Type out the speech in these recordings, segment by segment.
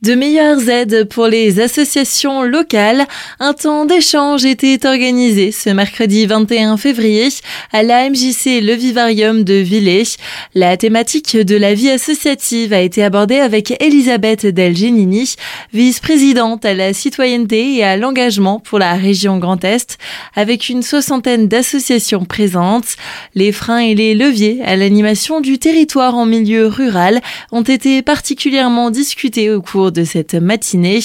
De meilleures aides pour les associations locales, un temps d'échange était organisé ce mercredi 21 février à la MJC Le Vivarium de Villers. La thématique de la vie associative a été abordée avec Elisabeth Delgenini, vice-présidente à la citoyenneté et à l'engagement pour la région Grand Est, avec une soixantaine d'associations présentes. Les freins et les leviers à l'animation du territoire en milieu rural ont été particulièrement discutés au cours de cette matinée.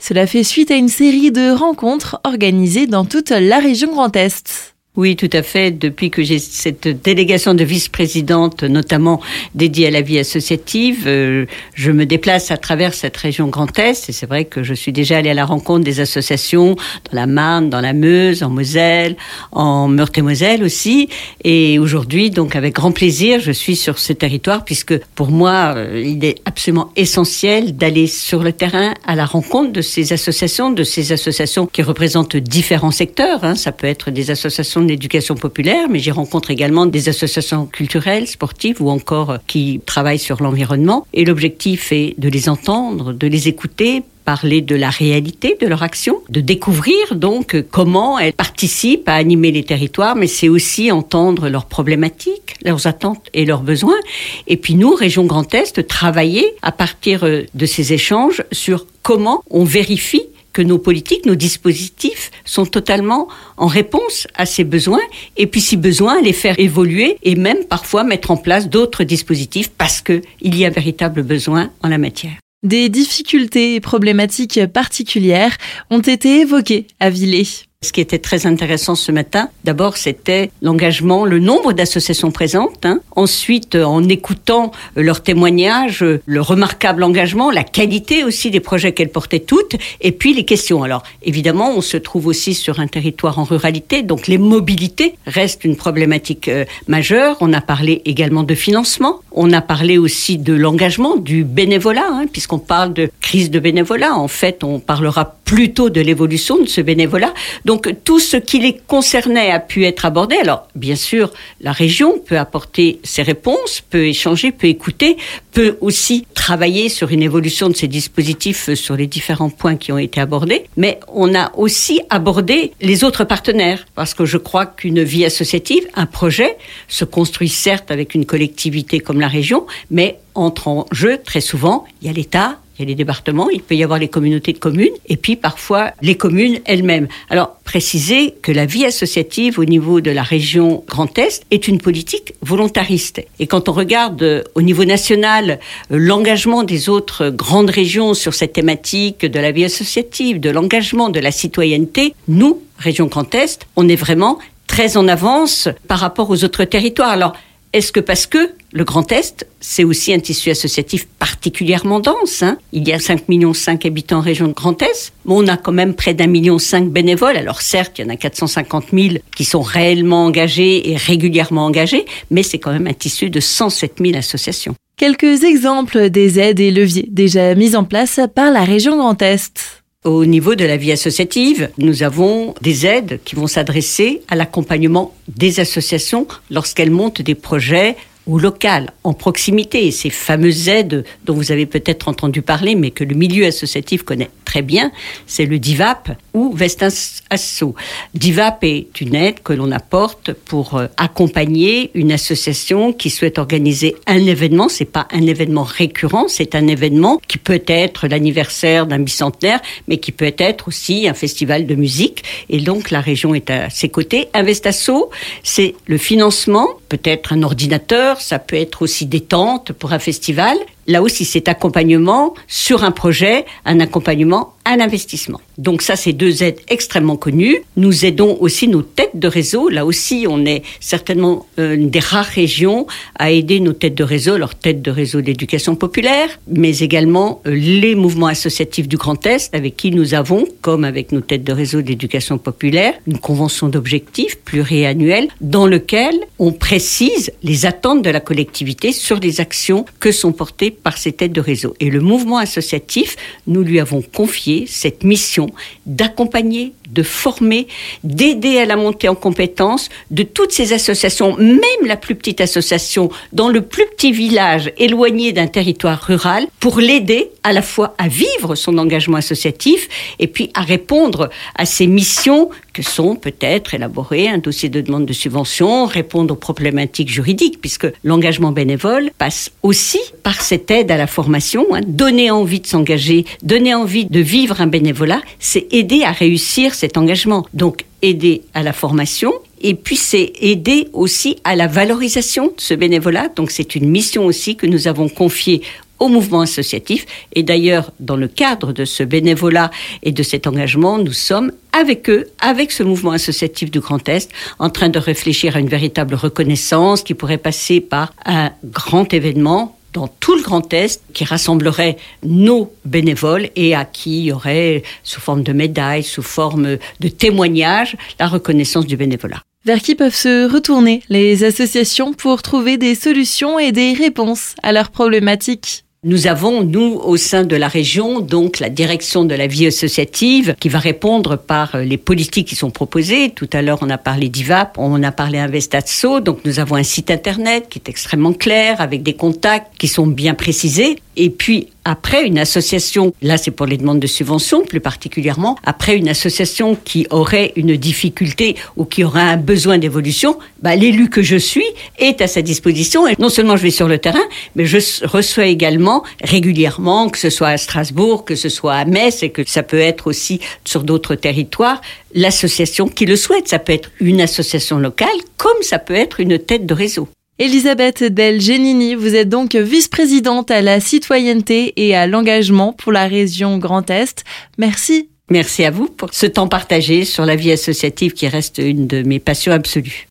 Cela fait suite à une série de rencontres organisées dans toute la région Grand Est. Oui, tout à fait. Depuis que j'ai cette délégation de vice-présidente, notamment dédiée à la vie associative, euh, je me déplace à travers cette région Grand Est. Et c'est vrai que je suis déjà allée à la rencontre des associations dans la Marne, dans la Meuse, en Moselle, en Meurthe-et-Moselle aussi. Et aujourd'hui, donc avec grand plaisir, je suis sur ce territoire puisque pour moi, euh, il est absolument essentiel d'aller sur le terrain à la rencontre de ces associations, de ces associations qui représentent différents secteurs. Hein. Ça peut être des associations d'éducation populaire, mais j'y rencontre également des associations culturelles, sportives ou encore euh, qui travaillent sur l'environnement. Et l'objectif est de les entendre, de les écouter, parler de la réalité de leur action, de découvrir donc comment elles participent à animer les territoires, mais c'est aussi entendre leurs problématiques, leurs attentes et leurs besoins. Et puis nous, Région Grand Est, travailler à partir euh, de ces échanges sur comment on vérifie que nos politiques, nos dispositifs sont totalement en réponse à ces besoins et puis si besoin les faire évoluer et même parfois mettre en place d'autres dispositifs parce qu'il y a véritable besoin en la matière. Des difficultés et problématiques particulières ont été évoquées à Villers. Ce qui était très intéressant ce matin, d'abord, c'était l'engagement, le nombre d'associations présentes. Hein. Ensuite, euh, en écoutant euh, leurs témoignages, euh, le remarquable engagement, la qualité aussi des projets qu'elles portaient toutes, et puis les questions. Alors, évidemment, on se trouve aussi sur un territoire en ruralité, donc les mobilités restent une problématique majeure. On a parlé également de financement. On a parlé aussi de l'engagement, du bénévolat, hein, puisqu'on parle de crise de bénévolat. En fait, on parlera plutôt de l'évolution de ce bénévolat. Donc tout ce qui les concernait a pu être abordé. Alors bien sûr, la région peut apporter ses réponses, peut échanger, peut écouter, peut aussi travailler sur une évolution de ces dispositifs sur les différents points qui ont été abordés. Mais on a aussi abordé les autres partenaires parce que je crois qu'une vie associative, un projet, se construit certes avec une collectivité comme la région, mais entre en jeu très souvent, il y a l'État, il y a les départements, il peut y avoir les communautés de communes et puis parfois les communes elles-mêmes. Alors, préciser que la vie associative au niveau de la région Grand Est est une politique volontariste. Et quand on regarde euh, au niveau national euh, l'engagement des autres grandes régions sur cette thématique de la vie associative, de l'engagement, de la citoyenneté, nous, région Grand Est, on est vraiment très en avance par rapport aux autres territoires. Alors, est-ce que parce que le Grand Est, c'est aussi un tissu associatif particulièrement dense hein Il y a 5 millions 5 habitants en région de Grand Est, mais on a quand même près d'un million 5 bénévoles. Alors certes, il y en a 450 000 qui sont réellement engagés et régulièrement engagés, mais c'est quand même un tissu de 107 000 associations. Quelques exemples des aides et leviers déjà mis en place par la région Grand Est. Au niveau de la vie associative, nous avons des aides qui vont s'adresser à l'accompagnement des associations lorsqu'elles montent des projets ou local, en proximité. Ces fameuses aides dont vous avez peut-être entendu parler, mais que le milieu associatif connaît très bien, c'est le DIVAP ou Vestas Asso. DIVAP est une aide que l'on apporte pour euh, accompagner une association qui souhaite organiser un événement. C'est pas un événement récurrent, c'est un événement qui peut être l'anniversaire d'un bicentenaire, mais qui peut être aussi un festival de musique. Et donc la région est à ses côtés. Investasso, c'est le financement, peut-être un ordinateur, ça peut être aussi des tentes pour un festival. Là aussi, c'est accompagnement sur un projet, un accompagnement un investissement. Donc ça, c'est deux aides extrêmement connues. Nous aidons aussi nos têtes de réseau. Là aussi, on est certainement euh, une des rares régions à aider nos têtes de réseau, leurs têtes de réseau d'éducation populaire, mais également euh, les mouvements associatifs du Grand Est avec qui nous avons, comme avec nos têtes de réseau d'éducation populaire, une convention d'objectifs pluriannuelle dans lequel on précise les attentes de la collectivité sur les actions que sont portées par ces têtes de réseau. Et le mouvement associatif, nous lui avons confié cette mission d'accompagner, de former, d'aider à la montée en compétences de toutes ces associations, même la plus petite association dans le plus petit village éloigné d'un territoire rural, pour l'aider à la fois à vivre son engagement associatif et puis à répondre à ses missions que sont peut-être élaborer un dossier de demande de subvention, répondre aux problématiques juridiques, puisque l'engagement bénévole passe aussi par cette aide à la formation, hein, donner envie de s'engager, donner envie de vivre un bénévolat, c'est aider à réussir cet engagement. Donc aider à la formation, et puis c'est aider aussi à la valorisation de ce bénévolat. Donc c'est une mission aussi que nous avons confiée au mouvement associatif. Et d'ailleurs, dans le cadre de ce bénévolat et de cet engagement, nous sommes avec eux, avec ce mouvement associatif du Grand Est, en train de réfléchir à une véritable reconnaissance qui pourrait passer par un grand événement dans tout le Grand Est qui rassemblerait nos bénévoles et à qui il y aurait, sous forme de médailles, sous forme de témoignages, la reconnaissance du bénévolat. Vers qui peuvent se retourner les associations pour trouver des solutions et des réponses à leurs problématiques nous avons, nous, au sein de la région, donc la direction de la vie associative qui va répondre par euh, les politiques qui sont proposées. Tout à l'heure, on a parlé d'IVAP, on a parlé Investatso, donc nous avons un site internet qui est extrêmement clair, avec des contacts qui sont bien précisés. Et puis, après une association, là c'est pour les demandes de subventions plus particulièrement, après une association qui aurait une difficulté ou qui aurait un besoin d'évolution, bah, l'élu que je suis est à sa disposition. Et non seulement je vais sur le terrain, mais je reçois également régulièrement, que ce soit à Strasbourg, que ce soit à Metz et que ça peut être aussi sur d'autres territoires, l'association qui le souhaite. Ça peut être une association locale comme ça peut être une tête de réseau. Elisabeth Del Genini, vous êtes donc vice-présidente à la citoyenneté et à l'engagement pour la région Grand Est. Merci. Merci à vous pour ce temps partagé sur la vie associative qui reste une de mes passions absolues.